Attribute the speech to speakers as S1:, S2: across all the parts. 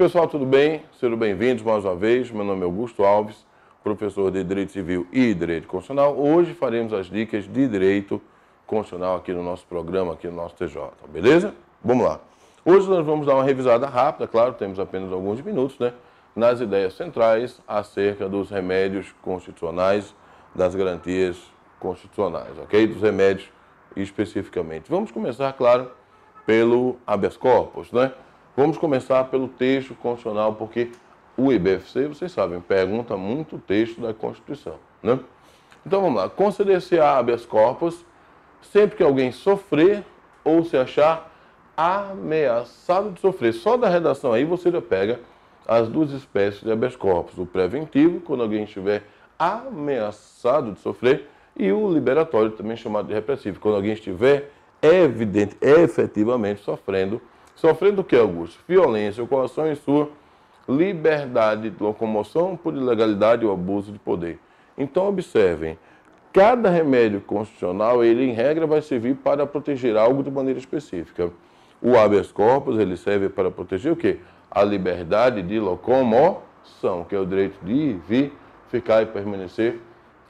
S1: Pessoal, tudo bem? Sejam bem-vindos mais uma vez. Meu nome é Augusto Alves, professor de Direito Civil e Direito Constitucional. Hoje faremos as dicas de Direito Constitucional aqui no nosso programa, aqui no nosso TJ, beleza? Vamos lá. Hoje nós vamos dar uma revisada rápida, claro, temos apenas alguns minutos, né? Nas ideias centrais acerca dos remédios constitucionais, das garantias constitucionais, ok? Dos remédios especificamente. Vamos começar, claro, pelo habeas corpus, né? Vamos começar pelo texto constitucional, porque o IBFC, vocês sabem, pergunta muito o texto da Constituição, né? Então vamos lá. Conceder-se a habeas corpus sempre que alguém sofrer ou se achar ameaçado de sofrer. Só da redação aí você já pega as duas espécies de habeas corpus. O preventivo, quando alguém estiver ameaçado de sofrer, e o liberatório, também chamado de repressivo, quando alguém estiver evidente, efetivamente sofrendo. Sofrendo o que, Augusto? Violência coação em sua liberdade de locomoção por ilegalidade ou abuso de poder. Então, observem, cada remédio constitucional, ele em regra vai servir para proteger algo de maneira específica. O habeas corpus, ele serve para proteger o quê? A liberdade de locomoção, que é o direito de ir, vir, ficar e permanecer,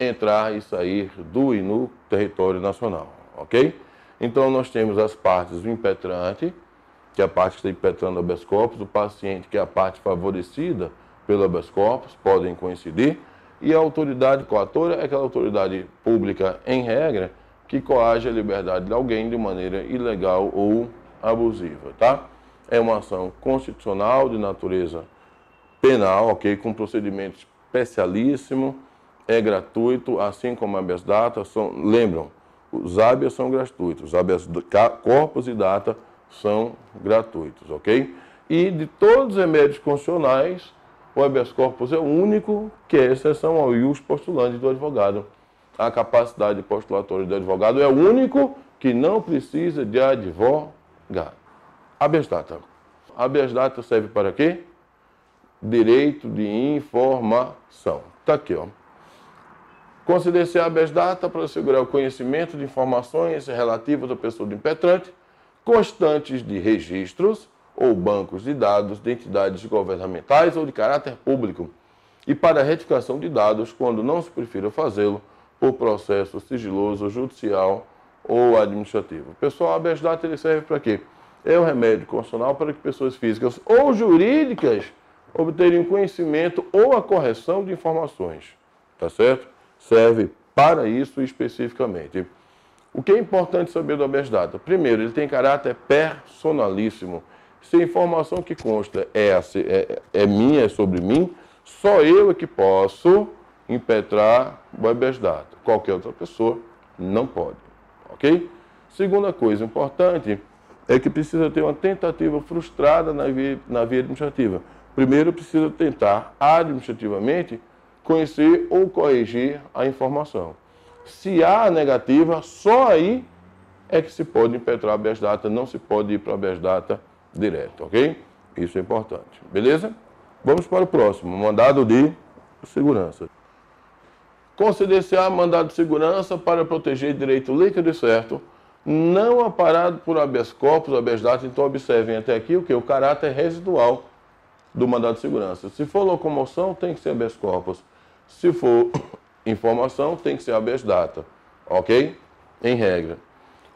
S1: entrar e sair do e no território nacional, ok? Então, nós temos as partes do impetrante, que é a parte que está impetrando o habeas corpus, o paciente, que é a parte favorecida pelo habeas corpus, podem coincidir, e a autoridade coatora é aquela autoridade pública, em regra, que coage a liberdade de alguém de maneira ilegal ou abusiva, tá? É uma ação constitucional de natureza penal, ok? Com procedimento especialíssimo, é gratuito, assim como habeas data, são, lembram, os habeas são gratuitos, os habeas corpus e data são gratuitos, ok? E de todos os remédios constitucionais, o habeas corpus é o único que é exceção ao ius postulante do advogado. A capacidade postulatória do advogado é o único que não precisa de advogado. Habeas data. Habeas data serve para quê? Direito de informação. Está aqui, ó. Considere-se habeas data para assegurar o conhecimento de informações relativas à pessoa do impetrante, constantes de registros ou bancos de dados de entidades governamentais ou de caráter público, e para a retificação de dados quando não se prefira fazê-lo por processo sigiloso, judicial ou administrativo. Pessoal, habeas data ele serve para quê? É um remédio constitucional para que pessoas físicas ou jurídicas obterem conhecimento ou a correção de informações. Tá certo? serve para isso especificamente. O que é importante saber do habeas data? Primeiro, ele tem caráter personalíssimo. Se a informação que consta é, é, é minha, é sobre mim, só eu é que posso impetrar o habeas data. Qualquer outra pessoa não pode. Ok? Segunda coisa importante é que precisa ter uma tentativa frustrada na via, na via administrativa. Primeiro, precisa tentar administrativamente conhecer ou corrigir a informação. Se há negativa, só aí é que se pode impetrar a habeas data, não se pode ir para a habeas data direto, ok? Isso é importante, beleza? Vamos para o próximo, mandado de segurança. Conceder-se a mandado de segurança para proteger direito líquido e certo, não aparado por habeas corpus, habeas data, então observem até aqui o que? O caráter residual do mandado de segurança. Se for locomoção, tem que ser habeas corpus. Se for informação, tem que ser habeas data, ok? Em regra.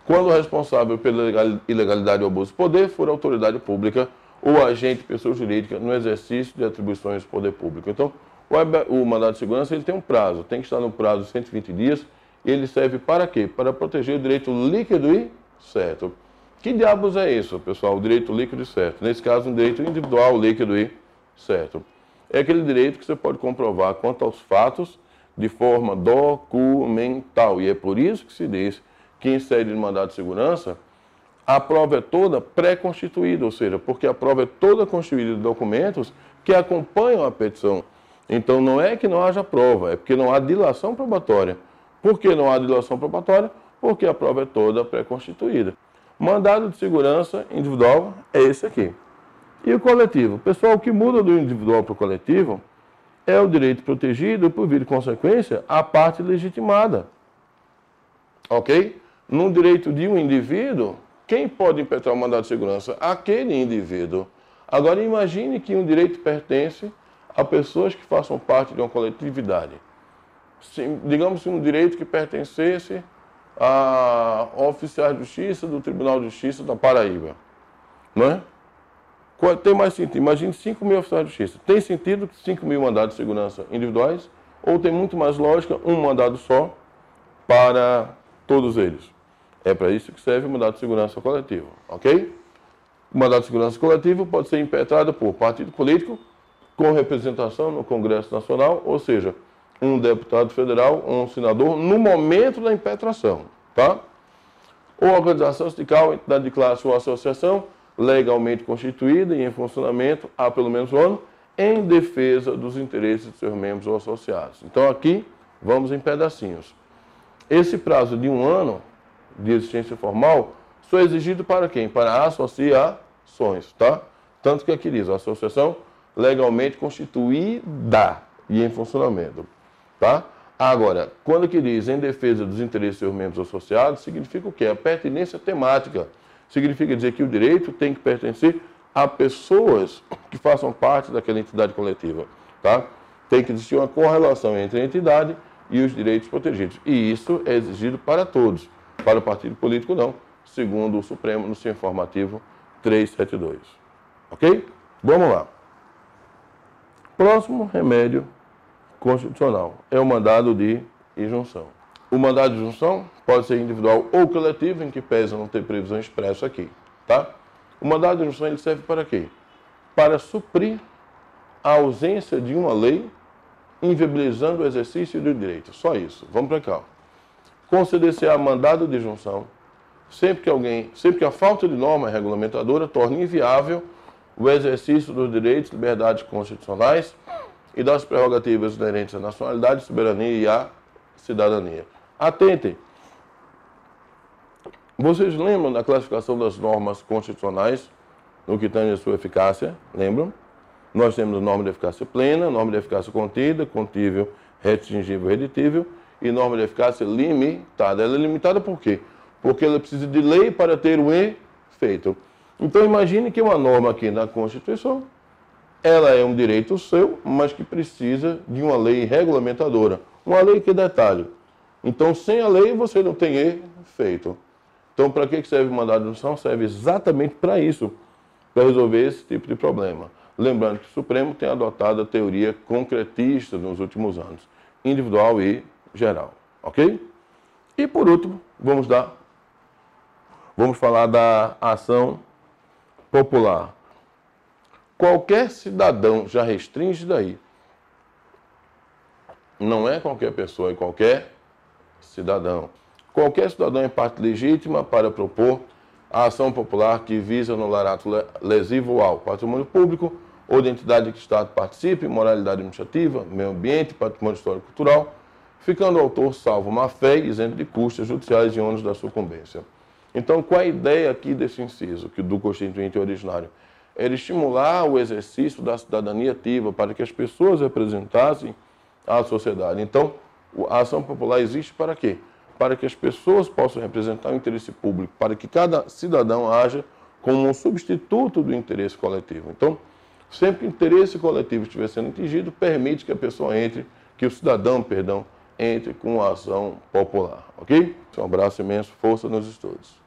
S1: Quando o responsável pela ilegalidade ou abuso de poder for autoridade pública ou agente pessoa jurídica no exercício de atribuições do poder público. Então, o, o mandado de segurança ele tem um prazo, tem que estar no prazo de 120 dias ele serve para quê? Para proteger o direito líquido e certo. Que diabos é isso, pessoal? O direito líquido e certo. Nesse caso, um direito individual, líquido e certo é aquele direito que você pode comprovar quanto aos fatos de forma documental. E é por isso que se diz que em sede de mandado de segurança, a prova é toda pré-constituída, ou seja, porque a prova é toda constituída de documentos que acompanham a petição. Então não é que não haja prova, é porque não há dilação probatória. Por que não há dilação probatória? Porque a prova é toda pré-constituída. Mandado de segurança individual é esse aqui. E o coletivo? Pessoal, o que muda do individual para o coletivo é o direito protegido por vir de consequência, a parte legitimada. Ok? No direito de um indivíduo, quem pode impetrar o mandado de segurança? Aquele indivíduo. Agora imagine que um direito pertence a pessoas que façam parte de uma coletividade. Se, digamos um direito que pertencesse a oficiais de justiça do Tribunal de Justiça da Paraíba. Não é? Tem mais sentido. Imagine 5 mil oficiais de justiça. Tem sentido 5 mil mandados de segurança individuais? Ou tem muito mais lógica um mandado só para todos eles? É para isso que serve o mandado de segurança coletivo, ok? O mandado de segurança coletivo pode ser impetrado por partido político com representação no Congresso Nacional, ou seja, um deputado federal um senador no momento da impetração, tá? Ou organização sindical, entidade de classe ou associação legalmente constituída e em funcionamento há pelo menos um ano, em defesa dos interesses de seus membros ou associados. Então aqui vamos em pedacinhos. Esse prazo de um ano de existência formal só é exigido para quem? Para associações, tá? Tanto que aqui diz, a associação legalmente constituída e em funcionamento, tá? Agora, quando que diz em defesa dos interesses de seus membros associados, significa o quê? A pertinência temática significa dizer que o direito tem que pertencer a pessoas que façam parte daquela entidade coletiva. Tá? Tem que existir uma correlação entre a entidade e os direitos protegidos. E isso é exigido para todos. Para o partido político, não, segundo o Supremo no seu informativo 372. Ok? Vamos lá. Próximo remédio constitucional é o mandado de injunção. O mandado de junção pode ser individual ou coletivo, em que pesa não ter previsão expressa aqui. Tá? O mandado de junção ele serve para quê? Para suprir a ausência de uma lei inviabilizando o exercício do direito. Só isso. Vamos para cá. Conceder-se a mandado de junção sempre que alguém, sempre que a falta de norma regulamentadora torne inviável o exercício dos direitos liberdades constitucionais e das prerrogativas inerentes à nacionalidade, soberania e à cidadania. Atentem. Vocês lembram da classificação das normas constitucionais no que tange a sua eficácia? Lembram? Nós temos norma de eficácia plena, norma de eficácia contida, contível, restringível, reditível e norma de eficácia limitada. Ela é limitada por quê? Porque ela precisa de lei para ter um efeito. Então imagine que uma norma aqui na Constituição, ela é um direito seu, mas que precisa de uma lei regulamentadora. Uma lei que detalhe então, sem a lei, você não tem efeito. Então, para que serve o mandado de instrução? Serve exatamente para isso, para resolver esse tipo de problema. Lembrando que o Supremo tem adotado a teoria concretista nos últimos anos, individual e geral. Ok? E por último, vamos dar. Vamos falar da ação popular. Qualquer cidadão já restringe daí. Não é qualquer pessoa, é qualquer cidadão. Qualquer cidadão é parte legítima para propor a ação popular que visa anular ato lesivo ao patrimônio público ou de entidade que o Estado participe, moralidade administrativa, meio ambiente, patrimônio histórico cultural, ficando o autor salvo má fé e isento de custas judiciais e ônus da sucumbência. Então, qual a ideia aqui desse inciso, que do Constituinte originário? Era estimular o exercício da cidadania ativa para que as pessoas representassem a sociedade. Então, a ação popular existe para quê? Para que as pessoas possam representar o interesse público, para que cada cidadão haja como um substituto do interesse coletivo. Então, sempre que o interesse coletivo estiver sendo atingido, permite que a pessoa entre, que o cidadão, perdão, entre com a ação popular. Ok? Um abraço imenso, força nos estudos.